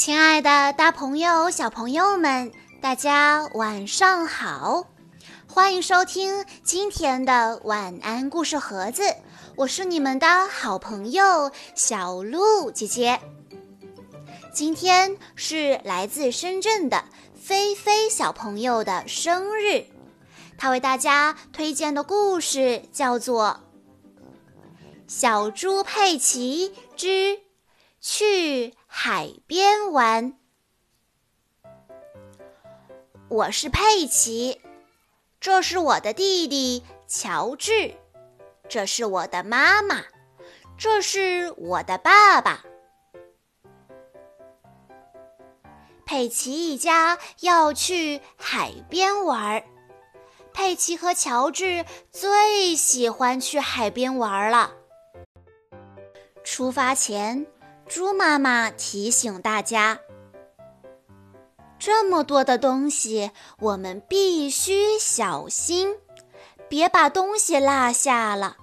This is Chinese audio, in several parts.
亲爱的，大朋友、小朋友们，大家晚上好！欢迎收听今天的晚安故事盒子，我是你们的好朋友小鹿姐姐。今天是来自深圳的菲菲小朋友的生日，他为大家推荐的故事叫做《小猪佩奇之去》。海边玩，我是佩奇，这是我的弟弟乔治，这是我的妈妈，这是我的爸爸。佩奇一家要去海边玩，佩奇和乔治最喜欢去海边玩了。出发前。猪妈妈提醒大家：“这么多的东西，我们必须小心，别把东西落下了。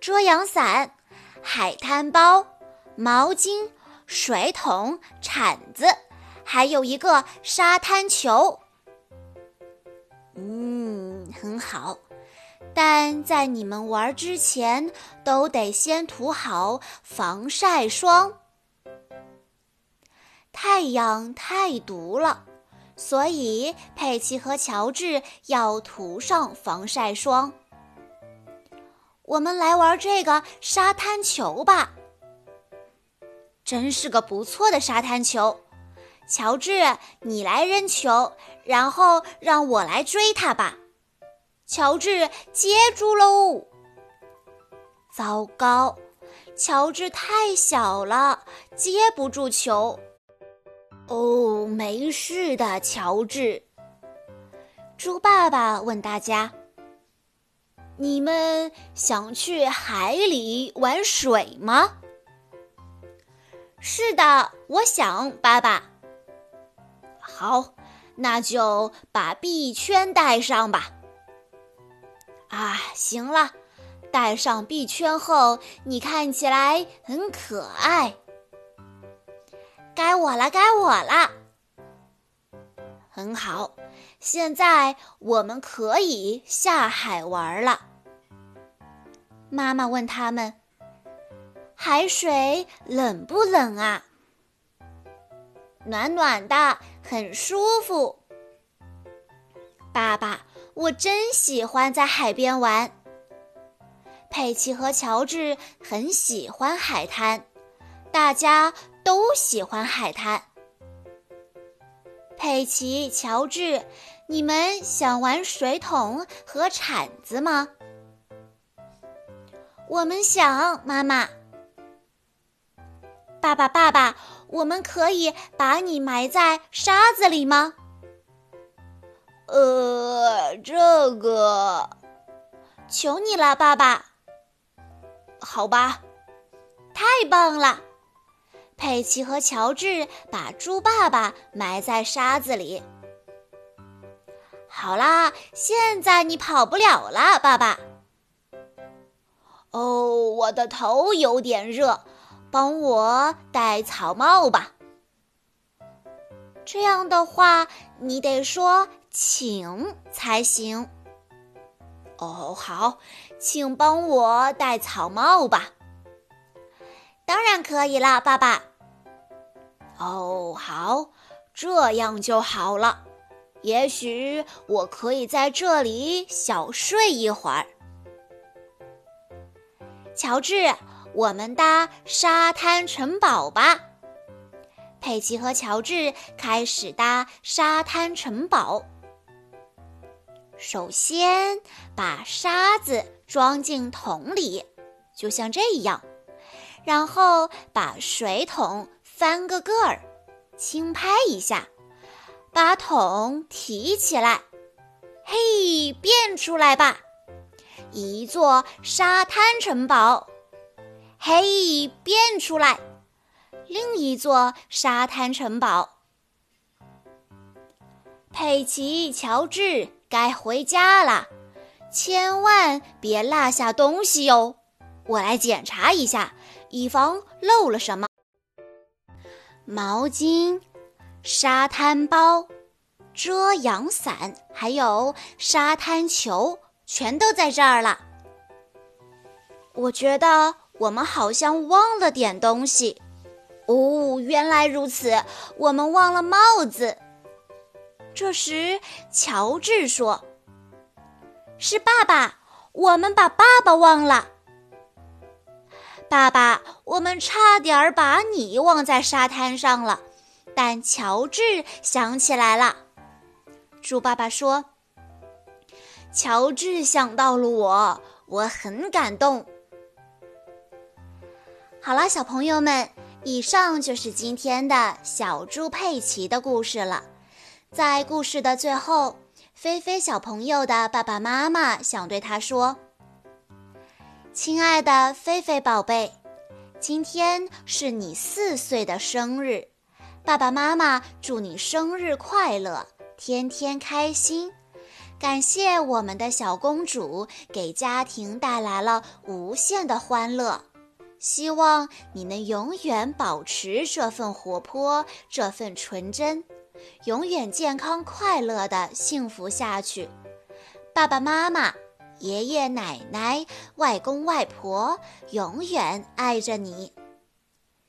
遮阳伞、海滩包、毛巾、水桶、铲子，还有一个沙滩球。嗯，很好。”但在你们玩之前，都得先涂好防晒霜。太阳太毒了，所以佩奇和乔治要涂上防晒霜。我们来玩这个沙滩球吧，真是个不错的沙滩球。乔治，你来扔球，然后让我来追它吧。乔治接住喽！糟糕，乔治太小了，接不住球。哦，没事的，乔治。猪爸爸问大家：“你们想去海里玩水吗？”“是的，我想，爸爸。”“好，那就把臂圈带上吧。”啊，行了，戴上臂圈后，你看起来很可爱。该我了，该我了。很好，现在我们可以下海玩了。妈妈问他们：“海水冷不冷啊？”“暖暖的，很舒服。”爸爸。我真喜欢在海边玩。佩奇和乔治很喜欢海滩，大家都喜欢海滩。佩奇、乔治，你们想玩水桶和铲子吗？我们想，妈妈。爸爸，爸爸，我们可以把你埋在沙子里吗？呃，这个，求你了，爸爸。好吧，太棒了！佩奇和乔治把猪爸爸埋在沙子里。好啦，现在你跑不了了，爸爸。哦，我的头有点热，帮我戴草帽吧。这样的话，你得说。请才行。哦，好，请帮我戴草帽吧。当然可以啦，爸爸。哦，好，这样就好了。也许我可以在这里小睡一会儿。乔治，我们搭沙滩城堡吧。佩奇和乔治开始搭沙滩城堡。首先，把沙子装进桶里，就像这样。然后把水桶翻个个儿，轻拍一下，把桶提起来。嘿，变出来吧，一座沙滩城堡。嘿，变出来，另一座沙滩城堡。佩奇、乔治。该回家了，千万别落下东西哟！我来检查一下，以防漏了什么。毛巾、沙滩包、遮阳伞，还有沙滩球，全都在这儿了。我觉得我们好像忘了点东西。哦，原来如此，我们忘了帽子。这时，乔治说：“是爸爸，我们把爸爸忘了。”爸爸，我们差点把你忘在沙滩上了，但乔治想起来了。猪爸爸说：“乔治想到了我，我很感动。”好了，小朋友们，以上就是今天的小猪佩奇的故事了。在故事的最后，菲菲小朋友的爸爸妈妈想对他说。亲爱的菲菲宝贝，今天是你四岁的生日，爸爸妈妈祝你生日快乐，天天开心。感谢我们的小公主给家庭带来了无限的欢乐，希望你能永远保持这份活泼，这份纯真，永远健康快乐的幸福下去。爸爸妈妈。爷爷奶奶、外公外婆永远爱着你。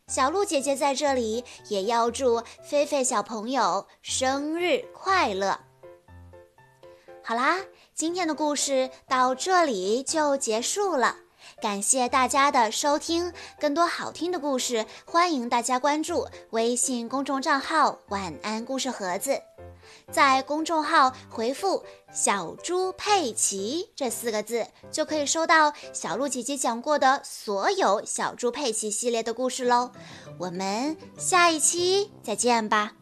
小鹿姐姐在这里也要祝菲菲小朋友生日快乐。好啦，今天的故事到这里就结束了。感谢大家的收听，更多好听的故事，欢迎大家关注微信公众账号“晚安故事盒子”。在公众号回复“小猪佩奇”这四个字，就可以收到小鹿姐姐讲过的所有小猪佩奇系列的故事喽。我们下一期再见吧。